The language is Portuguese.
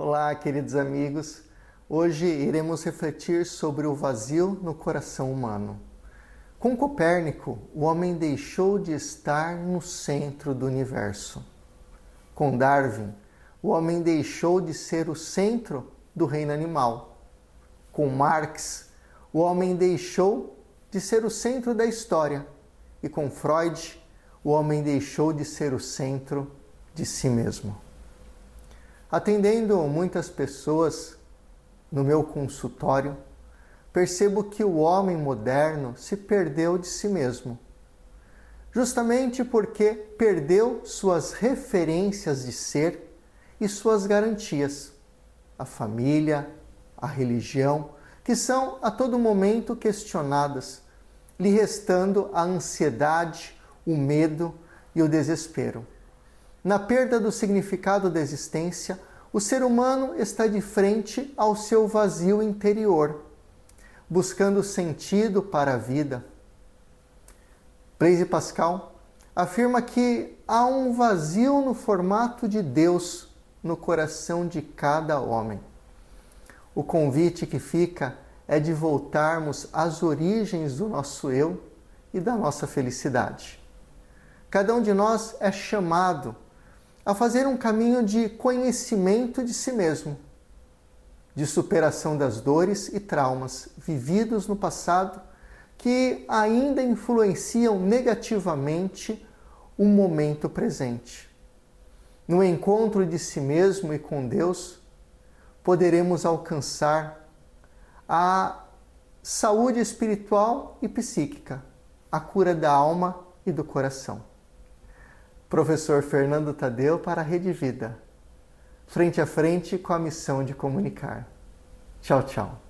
Olá, queridos amigos. Hoje iremos refletir sobre o vazio no coração humano. Com Copérnico, o homem deixou de estar no centro do universo. Com Darwin, o homem deixou de ser o centro do reino animal. Com Marx, o homem deixou de ser o centro da história. E com Freud, o homem deixou de ser o centro de si mesmo. Atendendo muitas pessoas no meu consultório, percebo que o homem moderno se perdeu de si mesmo. Justamente porque perdeu suas referências de ser e suas garantias, a família, a religião, que são a todo momento questionadas, lhe restando a ansiedade, o medo e o desespero. Na perda do significado da existência, o ser humano está de frente ao seu vazio interior, buscando sentido para a vida. Blaise Pascal afirma que há um vazio no formato de Deus no coração de cada homem. O convite que fica é de voltarmos às origens do nosso eu e da nossa felicidade. Cada um de nós é chamado a fazer um caminho de conhecimento de si mesmo, de superação das dores e traumas vividos no passado que ainda influenciam negativamente o momento presente. No encontro de si mesmo e com Deus, poderemos alcançar a saúde espiritual e psíquica, a cura da alma e do coração. Professor Fernando Tadeu para a Rede Vida. Frente a frente com a missão de comunicar. Tchau, tchau.